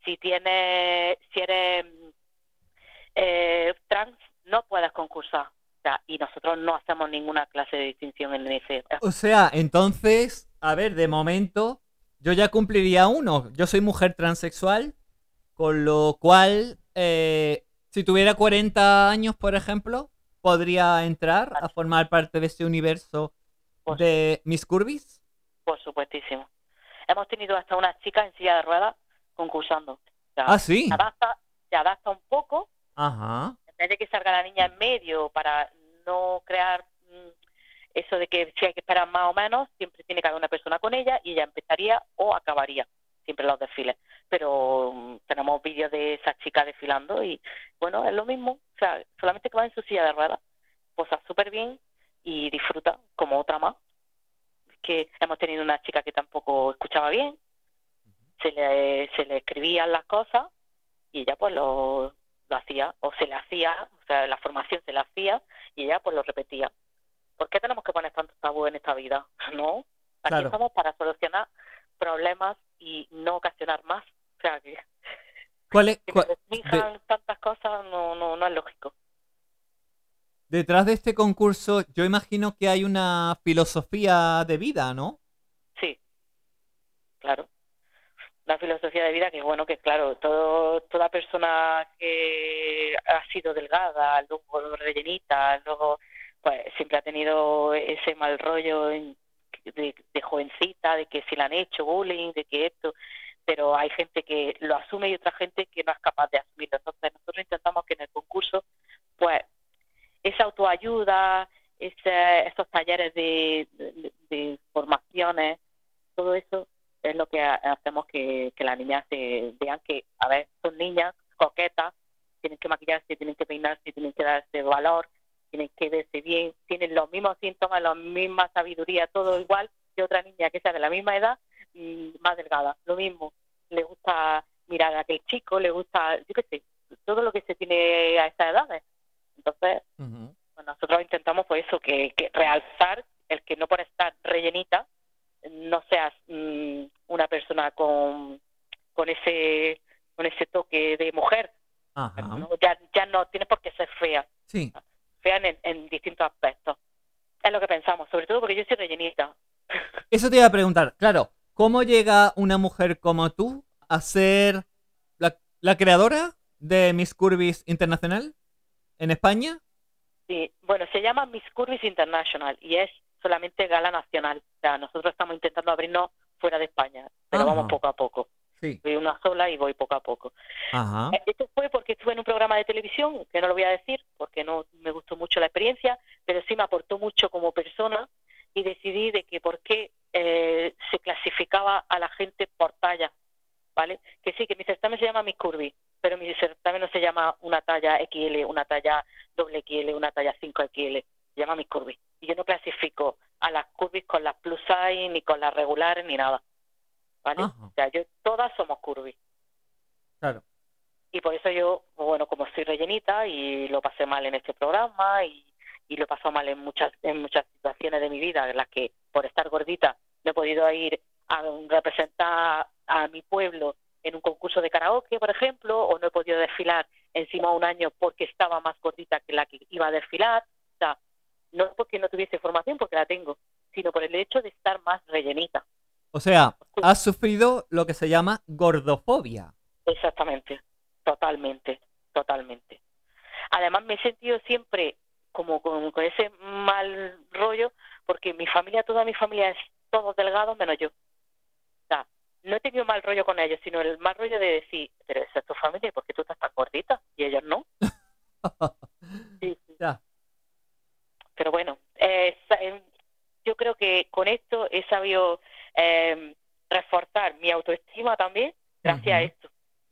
Si tienes, si eres eh, trans, no puedes concursar. O sea, y nosotros no hacemos ninguna clase de distinción en ese. O sea, entonces, a ver, de momento, yo ya cumpliría uno. Yo soy mujer transexual, con lo cual, eh, si tuviera 40 años, por ejemplo, podría entrar a formar parte de ese universo de Miss Curvis. Por supuestísimo. Hemos tenido hasta una chica en silla de ruedas concursando. O sea, Ah, sí. se adapta, se adapta un poco Ajá. en vez de que salga la niña en medio para no crear mm, eso de que si hay que esperar más o menos, siempre tiene que haber una persona con ella y ella empezaría o acabaría siempre los desfiles. Pero mm, tenemos vídeos de esa chica desfilando y bueno, es lo mismo. O sea, solamente que va en su silla de ruedas, posa súper bien y disfruta como otra más. Que hemos tenido una chica que tampoco escuchaba bien, se le, se le escribían las cosas y ella pues lo, lo hacía o se le hacía, o sea, la formación se la hacía y ella pues lo repetía. ¿Por qué tenemos que poner tantos tabú en esta vida? No, aquí Claro. estamos para solucionar problemas y no ocasionar más. O sea, que, ¿Cuál es, que tantas cosas no, no, no es lógico. detrás de este concurso, yo imagino que hay una filosofía de vida, ¿no? Sí, claro. La filosofía de vida que bueno, que claro, todo, toda persona que ha sido delgada, luego rellenita, luego pues siempre ha tenido ese mal rollo en- de, de jovencita, de que si le han hecho bullying, de que esto, pero hay gente que lo asume y otra gente que no es capaz de asumirlo. Entonces nosotros intentamos que en el concurso, pues, esa autoayuda, ese, esos talleres de, de- formaciones, todo eso es lo que ha- hacemos que, que las niñas se vean que, a ver, son niñas coquetas, tienen que maquillarse, tienen que peinarse, tienen que darse valor, tienen que verse bien, tienen los mismos síntomas, la misma sabiduría, todo igual que otra niña que sea de la misma edad, y más delgada, lo mismo. Le gusta mirar a aquel chico, le gusta, yo qué sé, todo lo que se tiene a esas edades. Entonces, Ujú. pues nosotros intentamos pues eso, que, que realzar el que no por estar rellenita no seas mm, una persona con, con ese con ese toque de mujer. Ajá. ¿no? Ya, ya no tienes por qué ser fea, Sí. En, en distintos aspectos. Es lo que pensamos, sobre todo porque yo soy rellenita. Eso te iba a preguntar. Claro, ¿cómo llega una mujer como tú a ser la, la creadora de Miss Curvis Internacional en España? Sí, bueno, se llama Miss Curvis International y es solamente gala nacional. O sea, nosotros estamos intentando abrirnos fuera de España, pero Ajá. vamos poco a poco. Sí. Soy una sola y voy poco a poco. Ajá. Eh, Esto fue porque estuve en un programa de televisión, que no lo voy a decir porque no me gustó mucho la experiencia, pero sí me aportó mucho como persona y decidí de que por qué eh, se clasificaba a la gente por talla, ¿vale? Que sí, que mi certamen se llama Miss Curvy, pero mi certamen no se llama una talla XL, una talla doble XL, una talla 5XL, se llama Miss Curvy. Y yo no clasifico a las curvis con las plus size, ni con las regulares, ni nada, ¿vale? Ajá. O sea, yo, todas somos curvy Claro. y por eso yo, bueno, como soy rellenita y lo pasé mal en este programa y, y lo pasado mal en muchas en muchas situaciones de mi vida en las que por estar gordita no he podido ir a representar a mi pueblo en un concurso de karaoke, por ejemplo, o no he podido desfilar encima un año porque estaba más gordita que la que iba a desfilar. O sea, no porque no tuviese formación, porque la tengo, sino por el hecho de estar más rellenita. O sea, has sufrido lo que se llama gordofobia. Exactamente, totalmente, totalmente. Además me he sentido siempre como con, con ese mal rollo, porque mi familia, toda mi familia es todos delgados menos yo. O sea, no he tenido mal rollo con ellos, sino el mal rollo de decir, pero esa es tu familia, ¿por qué tú estás tan gordita? Y ellos no. Sí, sí. Ya. Pero bueno, eh, eh, yo creo que con esto he sabido eh, reforzar mi autoestima también gracias a esto.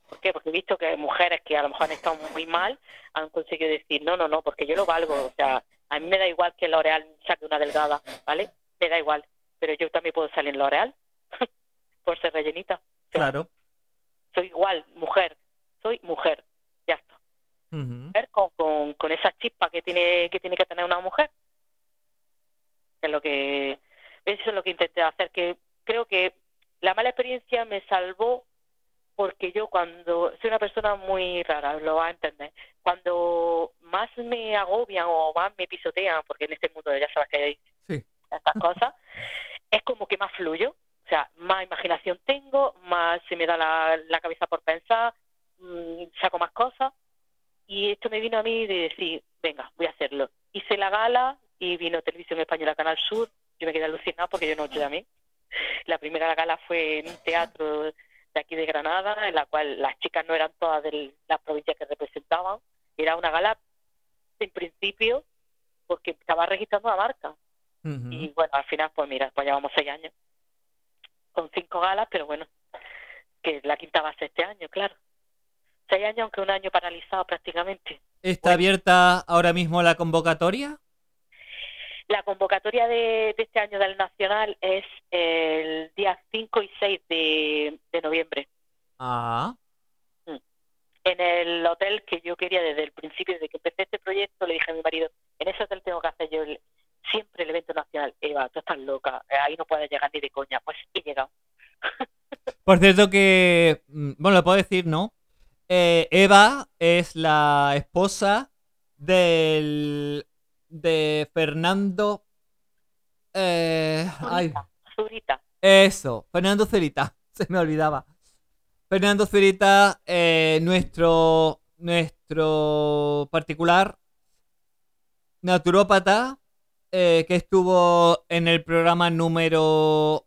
¿Por qué? Porque he visto que mujeres que a lo mejor han estado muy mal han conseguido decir, no, no, no, porque yo lo valgo. O sea, a mí me da igual que L'Oreal saque una delgada, ¿vale? Me da igual. Pero yo también puedo salir en L'Oreal por ser rellenita. O sea, Claro. Soy igual, mujer. Soy mujer. Ya está Ujú. mujer con, con, con esa chispa que tiene que tiene que tener una mujer es lo que eso es lo que intenté hacer que creo que la mala experiencia me salvó porque yo cuando soy una persona muy rara lo va a entender cuando más me agobian o más me pisotean porque en este mundo ya sabes que hay Sí. estas cosas es como que más fluyo o sea más imaginación tengo más se me da la, la cabeza por pensar mm, saco más cosas y esto me vino a mí de decir, venga, voy a hacerlo. Hice la gala y vino Televisión Española Canal Sur. Yo me quedé alucinada porque yo no a mí. La primera gala fue en un teatro de aquí de Granada, en la cual las chicas no eran todas de las provincias que representaban. Era una gala, en principio, porque estaba registrando una marca. Y bueno, al final, pues mira, pues llevamos seis años con cinco galas, pero bueno, que la quinta va a ser este año, claro. Seis años, aunque un año paralizado prácticamente. ¿Está Bueno. abierta ahora mismo la convocatoria? La convocatoria de, de este año del Nacional es el día 5 y 6 de, de noviembre, Ah. en el hotel que yo quería desde el principio, desde que empecé este proyecto, le dije a mi marido, en ese hotel tengo que hacer yo el- siempre el evento nacional. Eva, tú estás loca, eh, ahí no puedes llegar ni de coña. Pues he llegado. Por cierto que, mm, bueno, lo puedo decir, ¿no? Eh, Eva es la esposa del de Fernando. eh, ay, Zurita, eso, Fernando Zurita, se me olvidaba. Fernando Zurita, eh, nuestro nuestro particular naturópata eh, que estuvo en el programa número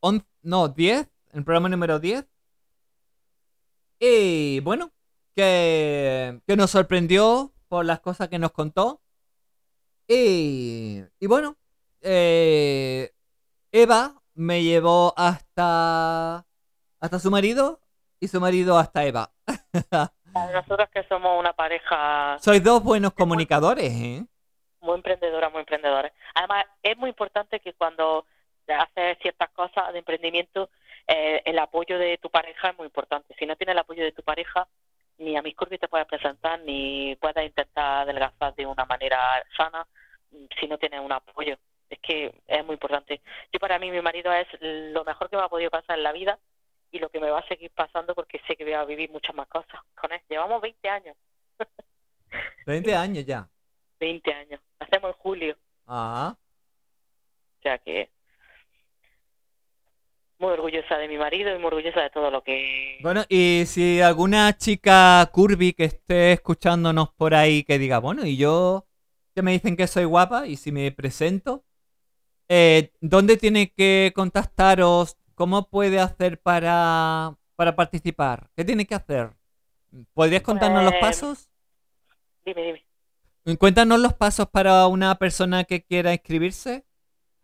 11, no, 10, el programa número 10. Y bueno, que, que nos sorprendió por las cosas que nos contó. Y, y bueno, eh, Eva me llevó hasta hasta su marido y su marido hasta Eva. Nosotros que somos una pareja Sois dos buenos comunicadores, ¿eh? muy emprendedora, muy emprendedores. Además, es muy importante que cuando haces ciertas cosas de emprendimiento, eh, el apoyo de tu pareja es muy importante. Si no tienes el apoyo de tu pareja, ni a mis curvas te puedes presentar, ni puedes intentar adelgazar de una manera sana mm, si no tienes un apoyo. Es que es muy importante. Yo para mí, mi marido es lo mejor que me ha podido pasar en la vida y lo que me va a seguir pasando porque sé que voy a vivir muchas más cosas con él. Llevamos 20 años. 20 años ya. 20 años. Hacemos en julio. Ah, O sea que muy orgullosa de mi marido y muy orgullosa de todo lo que... bueno, y si alguna chica curvy que esté escuchándonos por ahí que diga, bueno, y yo que me dicen que soy guapa y si me presento, eh, ¿dónde tiene que contactaros? ¿Cómo puede hacer para, para participar? ¿Qué tiene que hacer? ¿Podrías contarnos los Pues- pasos? Dime, dime. Cuéntanos los pasos para una persona que quiera inscribirse.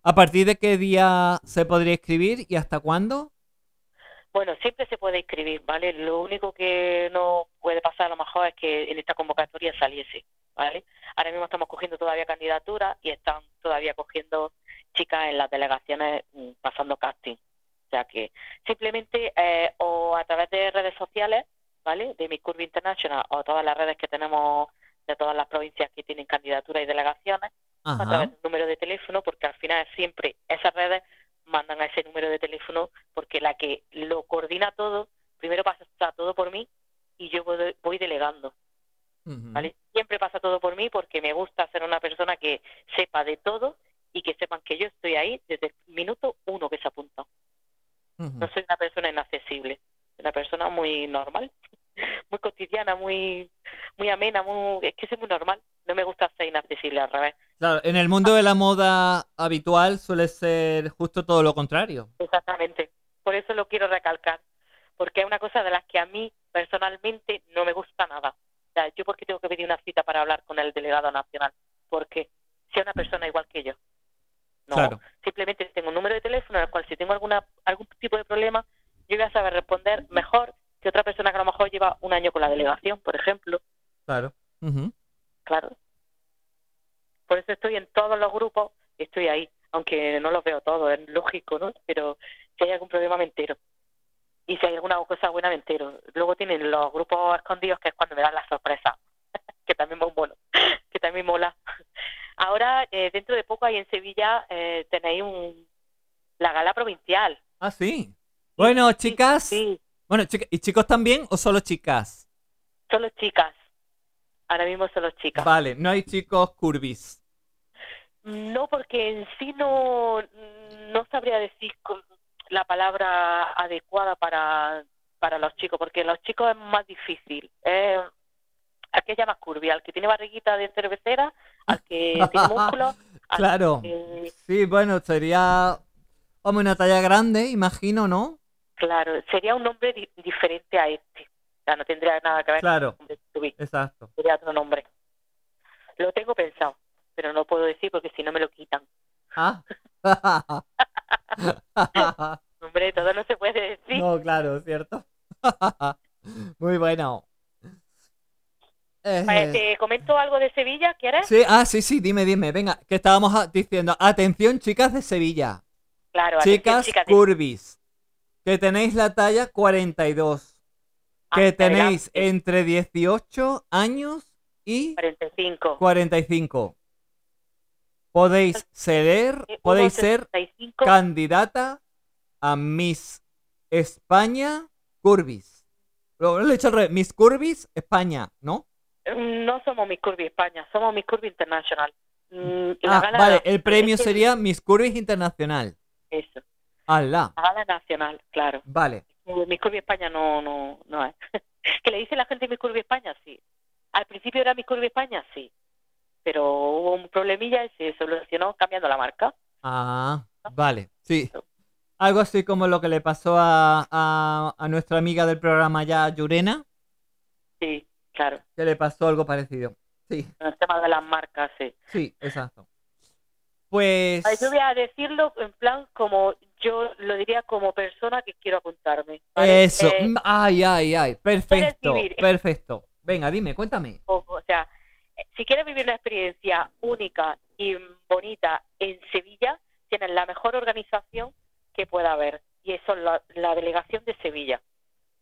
¿A partir de qué día se podría inscribir y hasta cuándo? Bueno, siempre se puede inscribir, ¿vale? Lo único que no puede pasar a lo mejor es que en esta convocatoria saliese, ¿vale? Ahora mismo estamos cogiendo todavía candidaturas y están todavía cogiendo chicas en las delegaciones mm, pasando casting. O sea que simplemente eh, o a través de redes sociales, ¿vale? De mi Curve International o todas las redes que tenemos de todas las provincias que tienen candidaturas y delegaciones, a través del número de teléfono, porque al final siempre esas redes mandan a ese número de teléfono, porque la que lo coordina todo, primero pasa todo por mí y yo voy, voy delegando. Siempre pasa todo por mí porque me gusta ser una persona que sepa de todo y que sepan que yo estoy ahí desde el minuto uno que se apunta. No soy una persona inaccesible, soy una persona muy normal, muy cotidiana, muy muy amena, muy, es que soy muy normal. No me gusta ser inaccesible, al revés. Claro, en el mundo de la moda habitual suele ser justo todo lo contrario. Exactamente. Por eso lo quiero recalcar, porque es una cosa de las que a mí personalmente no me gusta nada. O sea, yo porque tengo que pedir una cita para hablar con el delegado nacional, porque sea una persona igual que yo. No, Claro. simplemente tengo un número de teléfono en el cual si tengo alguna algún tipo de problema, yo voy a saber responder mejor que otra persona que a lo mejor lleva un año con la delegación, por ejemplo. Claro. Claro. Por eso estoy en todos los grupos y estoy ahí, aunque no los veo todos, es lógico, ¿no? Pero si hay algún problema me entero. Y si hay alguna cosa buena me entero. Luego tienen los grupos escondidos, que es cuando me dan las sorpresas, que también muy bueno, que también mola. Ahora, eh, dentro de poco, ahí en Sevilla, eh, tenéis un, la gala provincial. Ah, sí. Bueno, Sí, chicas. Sí, Bueno, ¿y chicos también o solo chicas? solo chicas. Ahora mismo solo chicas. Vale, no hay chicos curvis. No, porque en sí no, no sabría decir la palabra adecuada para, para los chicos, porque los chicos es más difícil. Eh, al que llama curvy, al que tiene barriguita de cervecera, al que tiene músculo. al Claro. que- Sí, bueno, sería una talla grande, imagino, ¿no? Claro, sería un nombre di- diferente a este. O sea, no tendría nada que ver Claro, con el curvy, exacto. sería otro nombre. Lo tengo pensado, pero no puedo decir porque si no me lo quitan. Ah. Hombre, todo no se puede decir. No, claro, ¿cierto? Muy bueno. Eh, ¿Te comento algo de Sevilla? ¿Quieres? sí, ah, sí, sí, dime, dime, venga, que estábamos diciendo, atención chicas de Sevilla, Claro, atención, chicas chicas de- curvis, que tenéis la talla 42, que Hasta tenéis entre 18 años y 45. 45. Podéis ser, Eh, podéis ser 1,65. candidata a Miss España Curvis. Lo, he hecho al revés, Miss Curvis España, ¿no? No somos Miss Curvy España, somos Miss Curvy International. Mm, la Ah, vale, el premio que- sería Miss Curvis Internacional. Eso, ¡Hala! la gala nacional, claro. Vale. Eh, Miss Curvy España no, no, no es. ¿Que le dice la gente Miss Curvy España? Sí. Al principio era Miss Curvy España, sí. Pero hubo un problemilla y se solucionó cambiando la marca. Ah, vale, sí. Algo así como lo que le pasó a, a, a nuestra amiga del programa ya, Yurena, Sí, claro. que le pasó algo parecido. Sí, El tema de las marcas, sí. sí, exacto. Pues... Yo voy a decirlo en plan como yo lo diría como persona que quiero apuntarme. ¿vale? Eso. Eh, mm, Ay, ay, ay. Perfecto. Perfecto. Venga, dime, cuéntame. o, o sea, eh, si quieres vivir una experiencia única y bonita en Sevilla, tienes la mejor organización que pueda haber. Y eso es la, la delegación de Sevilla.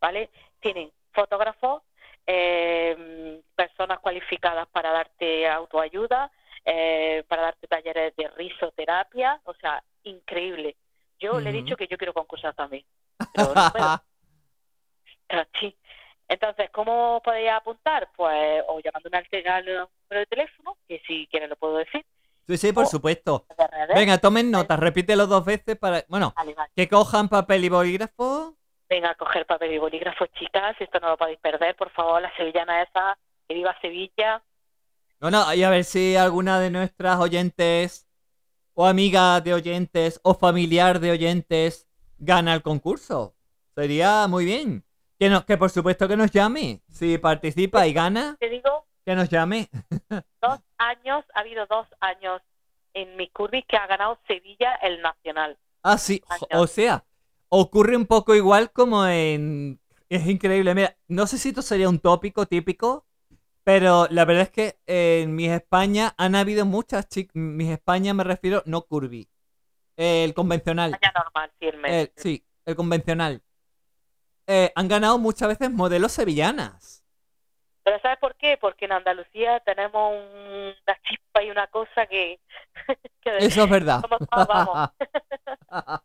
¿Vale? Tienen fotógrafos, eh, personas cualificadas para darte autoayuda, eh, para darte talleres de risoterapia, o sea, increíble. Yo le he dicho que yo quiero concursar también. Pero no puedo. Sí. Entonces, ¿cómo podéis apuntar? Pues o llamándome al, al número de teléfono, que si quieres lo puedo decir. Sí, sí, por supuesto. Venga, tomen nota, repítelo dos veces para. Bueno, Vale, vale. que cojan papel y bolígrafo. Venga a coger papel y bolígrafo, chicas. Esto no lo podéis perder, por favor. La sevillana esa, que viva Sevilla. No, no, y a ver si alguna de nuestras oyentes, o amiga de oyentes, o familiar de oyentes, gana el concurso. Sería muy bien. Que, no, que por supuesto que nos llame. Si participa y gana, Te digo, que nos llame. dos años, ha habido dos años en mis curvis que ha ganado Sevilla el Nacional. Ah, sí, o sea, ocurre un poco igual como en... Es increíble, mira, no sé si esto sería un tópico típico, pero la verdad es que en Mis España han habido muchas chicas, Mis España me refiero, no curvy, el convencional, España normal, firme. el- sí, el convencional. Eh, han ganado muchas veces modelos sevillanas. Pero ¿sabes por qué? Porque en Andalucía tenemos un- una chispa y una cosa que... que Eso es verdad. Vamos.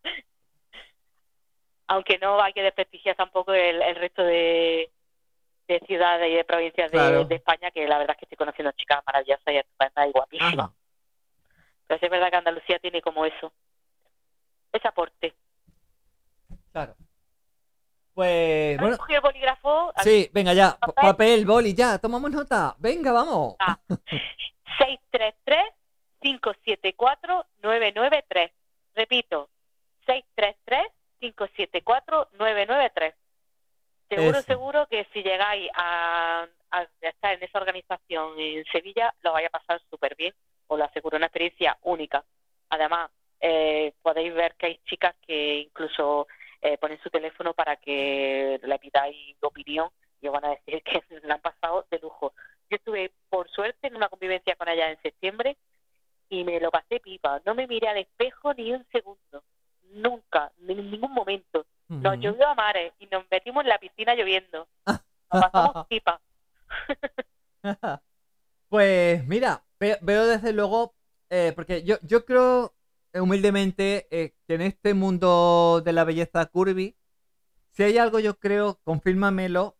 aunque no hay que desprestigiar tampoco el, el resto de, de ciudades y de provincias de, Claro. de España, que la verdad es que estoy conociendo chicas maravillosas y estupendas y guapísimas. Pero sí es verdad que Andalucía tiene como eso, ese aporte. Claro. Pues, ¿Has bueno, cogido el bolígrafo? sí, venga ya, pa- ¿Papel? papel, boli, ya, tomamos nota. Venga, vamos. Ah. 633-574-993. Repito, 633-574-993. Seguro, seguro que si llegáis a, a estar en esa organización en Sevilla, lo vais a pasar súper bien. Os lo aseguro, una experiencia única. Además, eh, podéis ver que hay chicas que incluso eh, ponen su teléfono para que le pidáis opinión y os van a decir que la han pasado de lujo. Yo estuve, por suerte, en una convivencia con ella en septiembre y me lo pasé pipa. No me miré al espejo ni un segundo. Nunca, ni en ningún momento. Nos Ujú. llovió a mares y nos metimos en la piscina lloviendo. Nos pasamos pipa. Pues mira, ve- veo desde luego, eh, porque yo, yo creo humildemente eh, que en este mundo de la belleza curvy, si hay algo yo creo, confírmamelo,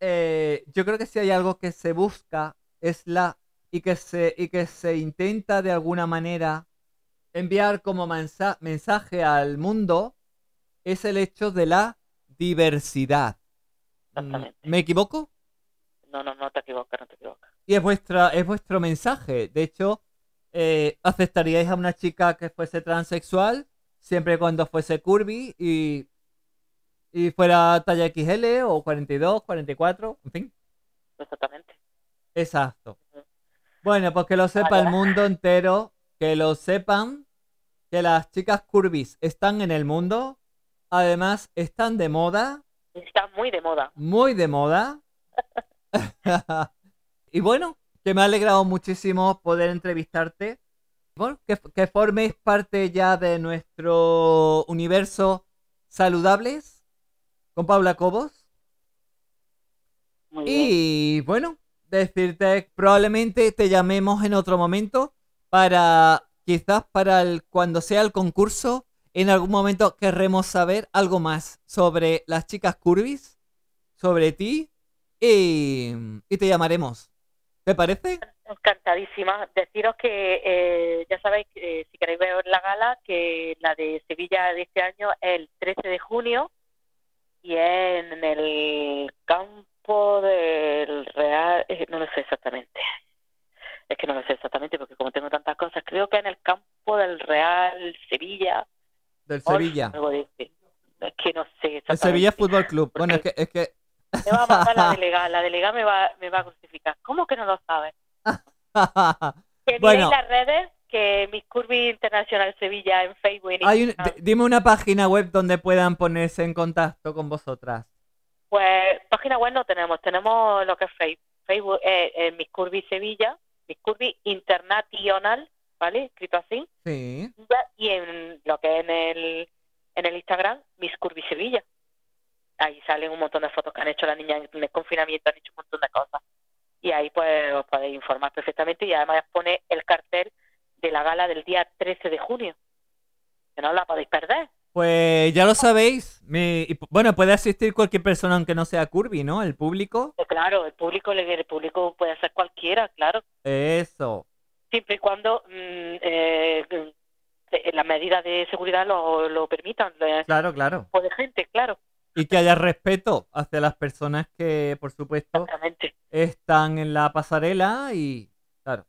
eh, yo creo que si hay algo que se busca es la y que se y que se intenta de alguna manera enviar como mensa- mensaje al mundo es el hecho de la diversidad. Mm, Exactamente. ¿Me equivoco? No, no, no te equivocas, no te equivocas. Y es vuestra, es vuestro mensaje. De hecho, eh, ¿aceptaríais a una chica que fuese transexual siempre y cuando fuese curvy y, y fuera talla XL o 42, 44? En fin, Exactamente. exacto. Bueno, pues que lo sepa el mundo entero, que lo sepan, que las chicas curvis están en el mundo, además están de moda, Está muy de moda. muy de moda. y bueno, que me ha alegrado muchísimo poder entrevistarte. Bueno, que, que forméis parte ya de nuestro universo saludables con Paula Cobos. Muy bien. Y bueno, decirte, probablemente te llamemos en otro momento para, quizás para el, cuando sea el concurso, en algún momento querremos saber algo más sobre las chicas curvis, sobre ti, y, te llamaremos. ¿Te parece? Encantadísima. Deciros que eh, ya sabéis, eh, si queréis ver la gala, que la de Sevilla de este año es el 13 de junio y en el campo del Real. eh, no lo sé exactamente. Es que no lo sé exactamente porque como tengo tantas cosas, creo que en el campo del Real Sevilla. Del Sevilla. algo de ese. Es que no sé El. Sevilla Fútbol Club. Bueno, es que, es que Me va a matar la delegada. La delegada me va, me va a crucificar. ¿Cómo que no lo sabes? Que Bueno. las redes, que Miss Curvy Internacional Sevilla en Facebook. en Hay un- Instagram. d- dime una página web donde puedan ponerse en contacto con vosotras. Pues página web no tenemos, tenemos lo que es Facebook, Facebook eh, eh, Miss Curvy Sevilla, Miss Curvy International, ¿vale? Escrito así. Sí. Y en lo que es en el, en el Instagram, Miss Curvy Sevilla. Ahí salen un montón de fotos que han hecho las niñas en el confinamiento, han hecho un montón de cosas. Y ahí pues os podéis informar perfectamente y además pone el cartel de la gala del día 13 de junio. Que no la podéis perder. Pues ya lo sabéis. Y, bueno, puede asistir cualquier persona aunque no sea Curvy, ¿no? El público. Eh, Claro, el público, el público puede ser cualquiera, claro. Eso. Siempre y cuando mm, eh, las medidas de seguridad lo, lo permitan, Claro, claro. tipo de gente, claro, Y que haya respeto hacia las personas que, por supuesto, están en la pasarela y, claro.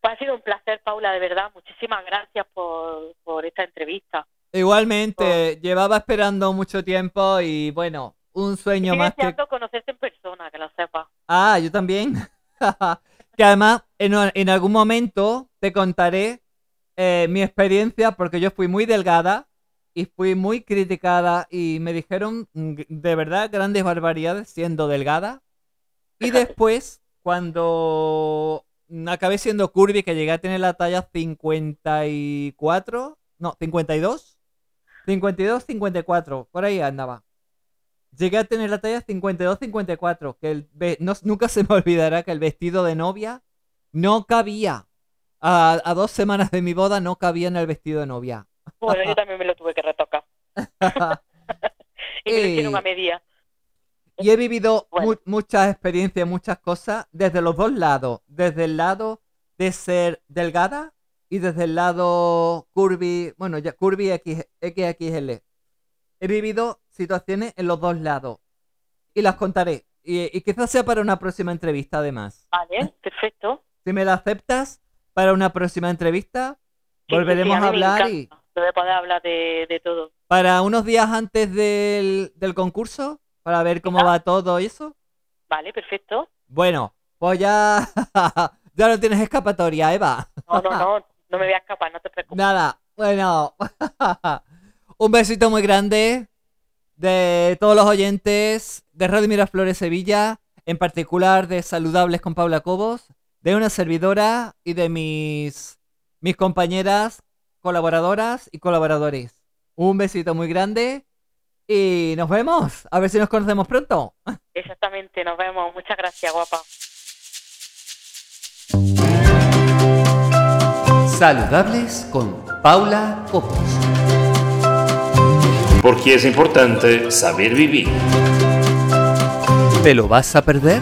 Pues ha sido un placer, Paula, de verdad. Muchísimas gracias por, por esta entrevista. Igualmente, llevaba esperando mucho tiempo y bueno, un sueño Estoy más que... conocerte en persona, que lo sepas. Ah, yo también. que además, en, en algún momento te contaré eh, mi experiencia porque yo fui muy delgada y fui muy criticada y me dijeron de verdad grandes barbaridades siendo delgada. Y después, cuando acabé siendo curvy, que llegué a tener la talla 54, no, 52, 52, 54, por ahí andaba. Llegué a tener la talla 52-54, que el ve- no- nunca se me olvidará que el vestido de novia no cabía. A, a dos semanas de mi boda no cabía en el vestido de novia. Bueno, yo también me lo tuve que retocar. y me lo hicieron Eh, a medida. Y he vivido Bueno. mu- muchas experiencias, muchas cosas, desde los dos lados. Desde el lado de ser delgada y desde el lado curvy, bueno, ya curvy X, XXL. He vivido situaciones en los dos lados. Y las contaré. Y, y quizás sea para una próxima entrevista, además. Vale, perfecto. Si me la aceptas para una próxima entrevista, Sí, volveremos sí, a hablar y. Lo de poder hablar de, de todo. para unos días antes del, del concurso, para ver cómo va todo y eso. Vale, perfecto. Bueno, pues ya, ya no tienes escapatoria, Eva. No, no, no, no me voy a escapar, no te preocupes. Nada, bueno, un besito muy grande de todos los oyentes de Radio Miraflores Sevilla, en particular de Saludables con Paula Cobos, de una servidora y de mis, mis compañeras, colaboradoras y colaboradores. Un besito muy grande y nos vemos. A ver si nos conocemos pronto. Exactamente, nos vemos. Muchas gracias, guapa. Saludables con Paula Copos. Porque es importante saber vivir. ¿Te lo vas a perder?